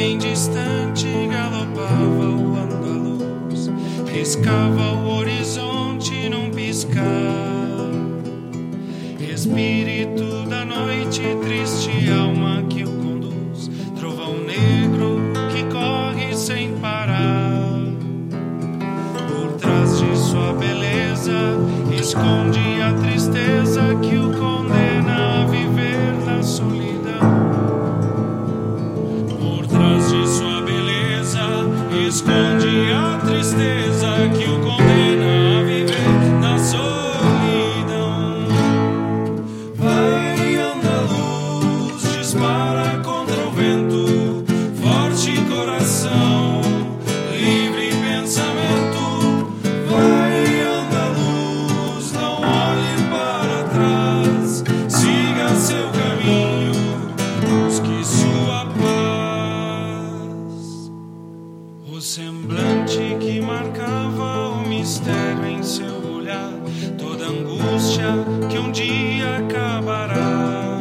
bem distante galopava o andaluz, riscava o horizonte num piscar. Espírito da noite, triste alma que o conduz, trovão negro que corre sem parar. Por trás de sua beleza, esconde a tristeza esconde O semblante que marcava o mistério em seu olhar, toda angústia que um dia acabará.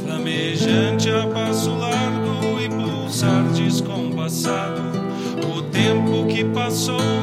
Flamejante a passo largo e pulsar descompassado, o tempo que passou.